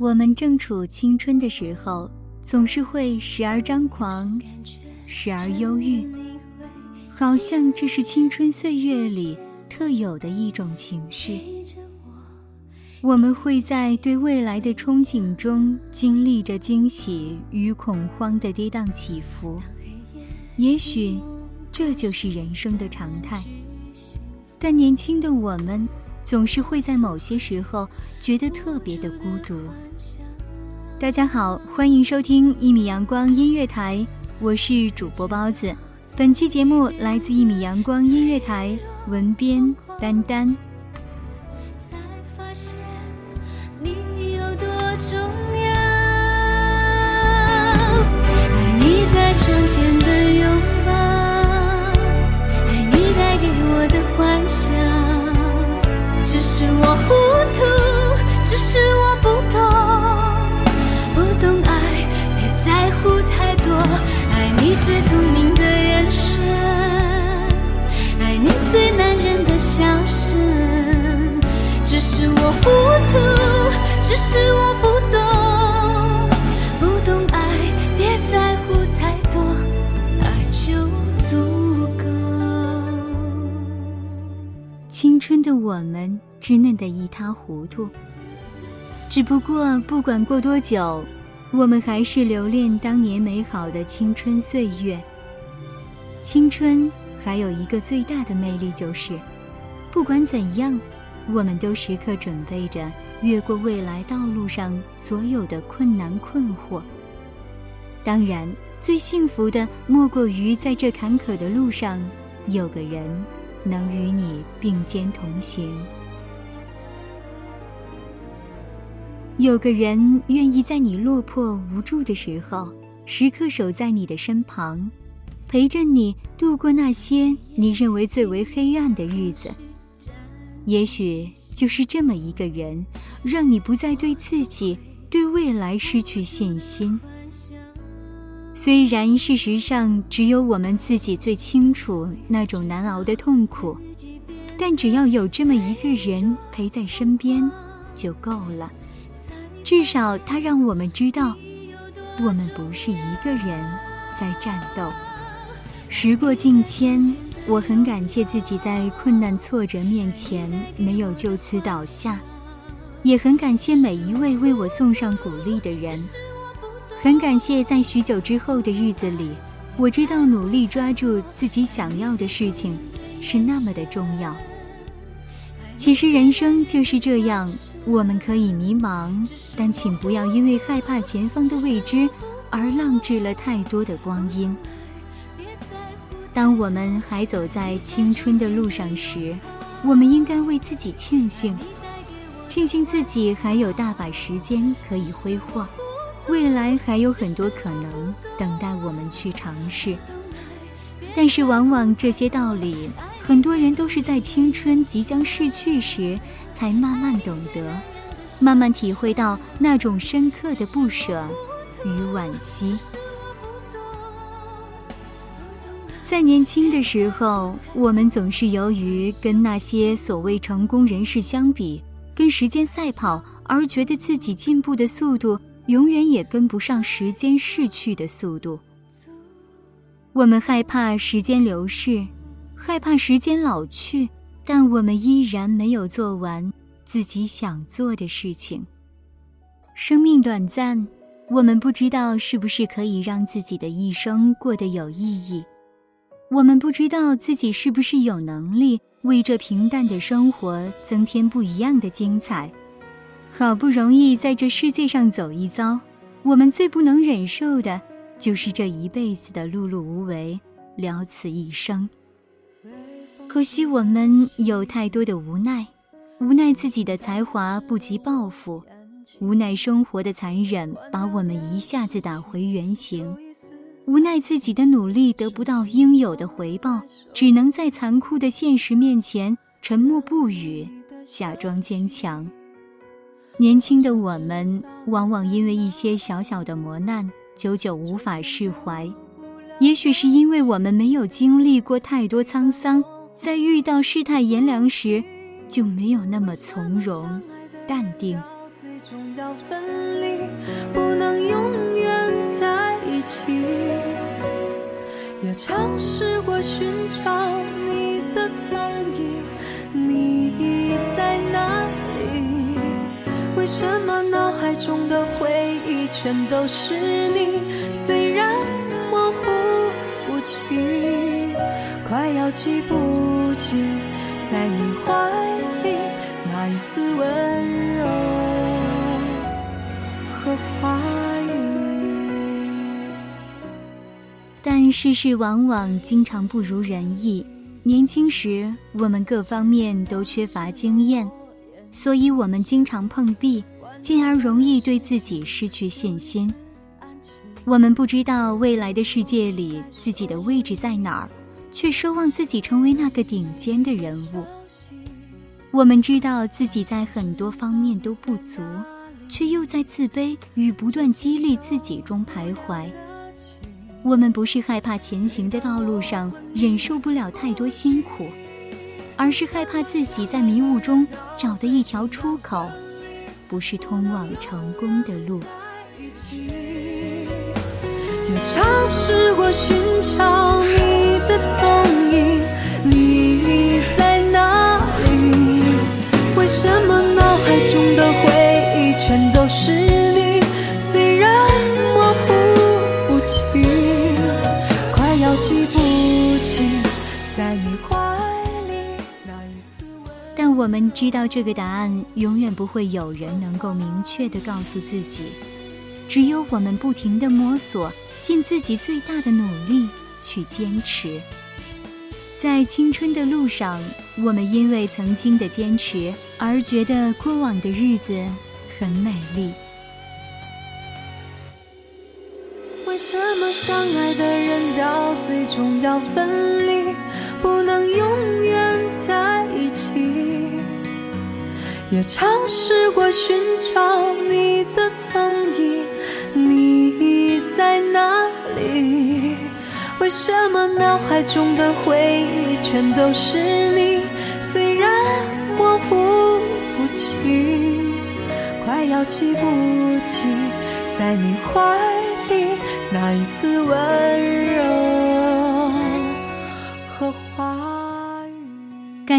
我们正处青春的时候，总是会时而张狂，时而忧郁，好像这是青春岁月里特有的一种情绪。我们会在对未来的憧憬中，经历着惊喜与恐慌的跌宕起伏。也许，这就是人生的常态。但年轻的我们。总是会在某些时候觉得特别的孤独。大家好，欢迎收听一米阳光音乐台，我是主播包子。本期节目来自一米阳光音乐台，文编丹丹。爱你在窗前的拥抱，爱你带给我的幻想。只是我糊涂，只是我不懂，不懂爱，别在乎太多。爱你最聪明的眼神，爱你最男人的笑声。只是我糊涂，只是我不懂，春的我们。稚嫩的一塌糊涂。只不过，不管过多久，我们还是留恋当年美好的青春岁月。青春还有一个最大的魅力，就是不管怎样，我们都时刻准备着越过未来道路上所有的困难困惑。当然，最幸福的莫过于在这坎坷的路上，有个人能与你并肩同行。有个人愿意在你落魄无助的时候，时刻守在你的身旁，陪着你度过那些你认为最为黑暗的日子。也许就是这么一个人，让你不再对自己、对未来失去信心。虽然事实上只有我们自己最清楚那种难熬的痛苦，但只要有这么一个人陪在身边，就够了。至少，他让我们知道，我们不是一个人在战斗。时过境迁，我很感谢自己在困难挫折面前没有就此倒下，也很感谢每一位为我送上鼓励的人。很感谢在许久之后的日子里，我知道努力抓住自己想要的事情是那么的重要。其实人生就是这样。我们可以迷茫，但请不要因为害怕前方的未知而浪掷了太多的光阴。当我们还走在青春的路上时，我们应该为自己庆幸，庆幸自己还有大把时间可以挥霍，未来还有很多可能等待我们去尝试。但是，往往这些道理，很多人都是在青春即将逝去时。才慢慢懂得，慢慢体会到那种深刻的不舍与惋惜。在年轻的时候，我们总是由于跟那些所谓成功人士相比，跟时间赛跑，而觉得自己进步的速度永远也跟不上时间逝去的速度。我们害怕时间流逝，害怕时间老去，但我们依然没有做完自己想做的事情。生命短暂，我们不知道是不是可以让自己的一生过得有意义。我们不知道自己是不是有能力为这平淡的生活增添不一样的精彩。好不容易在这世界上走一遭，我们最不能忍受的，就是这一辈子的碌碌无为，了此一生。可惜我们有太多的无奈，无奈自己的才华不及抱负，无奈生活的残忍把我们一下子打回原形。无奈自己的努力得不到应有的回报，只能在残酷的现实面前沉默不语，假装坚强。年轻的我们往往因为一些小小的磨难，久久无法释怀。也许是因为我们没有经历过太多沧桑，在遇到世态炎凉时，就没有那么从容、淡定。不能永远在一起。也尝试过寻找你的踪影，为什么脑海中的回忆全都是你？虽然模糊不清，快要记不清，在你怀里那一丝温柔和花。但世事往往经常不如人意。年轻时，我们各方面都缺乏经验，所以我们经常碰壁，进而容易对自己失去信心。我们不知道未来的世界里自己的位置在哪儿，却奢望自己成为那个顶尖的人物。我们知道自己在很多方面都不足，却又在自卑与不断激励自己中徘徊。我们不是害怕前行的道路上忍受不了太多辛苦，而是害怕自己在迷雾中找的一条出口，不是通往成功的路。也尝试过寻找你的踪影，你在哪里？为什么脑海中的回忆全都是？我们知道，这个答案永远不会有人能够明确的告诉自己。只有我们不停的摸索，尽自己最大的努力去坚持。在青春的路上，我们因为曾经的坚持而觉得过往的日子很美丽。为什么相爱的人到最终要分离，不能永远在？也尝试过寻找你的踪影，你在哪里？为什么脑海中的回忆全都是你？虽然模糊不清，快要记不起，在你怀里。那一丝温柔和话语。